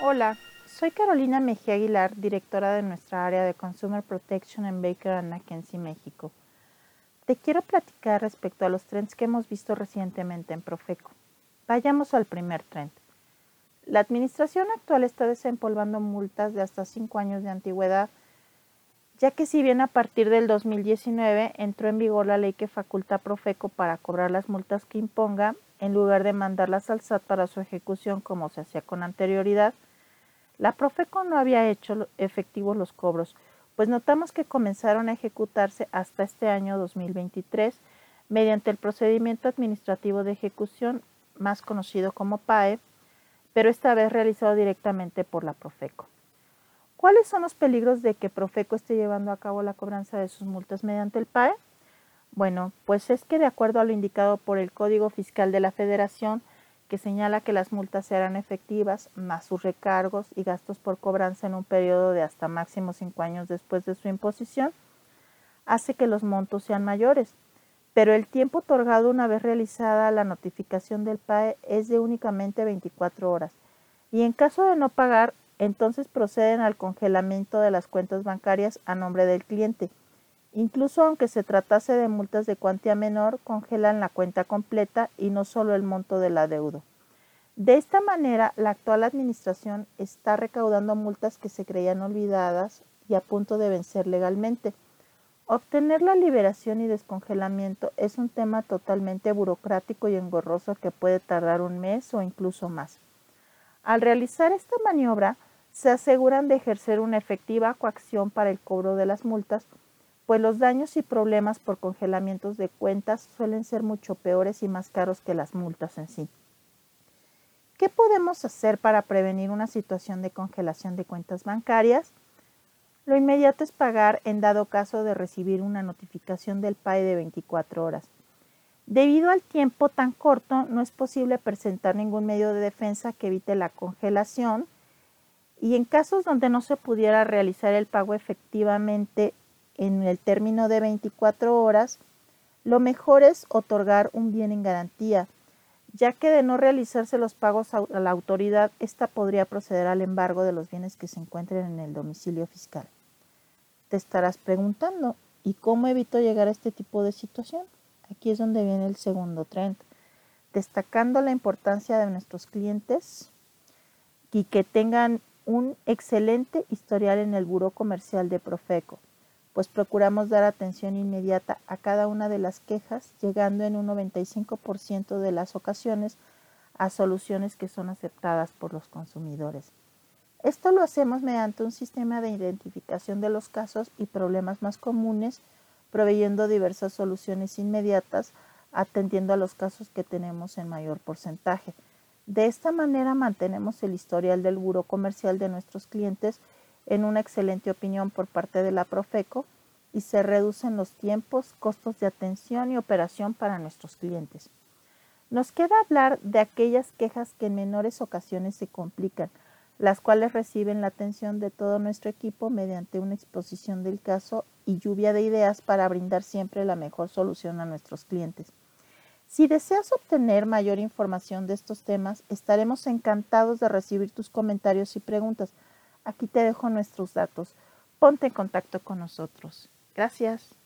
Hola, soy Carolina Mejía Aguilar, directora de nuestra área de Consumer Protection en Baker McKenzie, México. Te quiero platicar respecto a los trends que hemos visto recientemente en Profeco. Vayamos al primer trend. La administración actual está desempolvando multas de hasta 5 años de antigüedad, ya que si bien a partir del 2019 entró en vigor la ley que faculta a Profeco para cobrar las multas que imponga, en lugar de mandarlas al SAT para su ejecución como se hacía con anterioridad, la Profeco no había hecho efectivos los cobros, pues notamos que comenzaron a ejecutarse hasta este año 2023 mediante el procedimiento administrativo de ejecución más conocido como PAE, pero esta vez realizado directamente por la Profeco. ¿Cuáles son los peligros de que Profeco esté llevando a cabo la cobranza de sus multas mediante el PAE? Bueno, pues es que de acuerdo a lo indicado por el Código Fiscal de la Federación, que señala que las multas serán efectivas, más sus recargos y gastos por cobranza en un periodo de hasta máximo cinco años después de su imposición, hace que los montos sean mayores, pero el tiempo otorgado una vez realizada la notificación del PAE es de únicamente 24 horas, y en caso de no pagar, entonces proceden al congelamiento de las cuentas bancarias a nombre del cliente. Incluso aunque se tratase de multas de cuantía menor, congelan la cuenta completa y no solo el monto del adeudo. De esta manera, la actual administración está recaudando multas que se creían olvidadas y a punto de vencer legalmente. Obtener la liberación y descongelamiento es un tema totalmente burocrático y engorroso que puede tardar un mes o incluso más. Al realizar esta maniobra, se aseguran de ejercer una efectiva coacción para el cobro de las multas pues los daños y problemas por congelamientos de cuentas suelen ser mucho peores y más caros que las multas en sí. ¿Qué podemos hacer para prevenir una situación de congelación de cuentas bancarias? Lo inmediato es pagar en dado caso de recibir una notificación del PAE de 24 horas. Debido al tiempo tan corto, no es posible presentar ningún medio de defensa que evite la congelación y en casos donde no se pudiera realizar el pago efectivamente en el término de 24 horas, lo mejor es otorgar un bien en garantía, ya que de no realizarse los pagos a la autoridad, ésta podría proceder al embargo de los bienes que se encuentren en el domicilio fiscal. Te estarás preguntando, ¿y cómo evito llegar a este tipo de situación? Aquí es donde viene el segundo trend, destacando la importancia de nuestros clientes y que tengan un excelente historial en el Buró Comercial de Profeco pues procuramos dar atención inmediata a cada una de las quejas, llegando en un 95% de las ocasiones a soluciones que son aceptadas por los consumidores. Esto lo hacemos mediante un sistema de identificación de los casos y problemas más comunes, proveyendo diversas soluciones inmediatas, atendiendo a los casos que tenemos en mayor porcentaje. De esta manera mantenemos el historial del buro comercial de nuestros clientes en una excelente opinión por parte de la Profeco y se reducen los tiempos, costos de atención y operación para nuestros clientes. Nos queda hablar de aquellas quejas que en menores ocasiones se complican, las cuales reciben la atención de todo nuestro equipo mediante una exposición del caso y lluvia de ideas para brindar siempre la mejor solución a nuestros clientes. Si deseas obtener mayor información de estos temas, estaremos encantados de recibir tus comentarios y preguntas. Aquí te dejo nuestros datos. Ponte en contacto con nosotros. Gracias.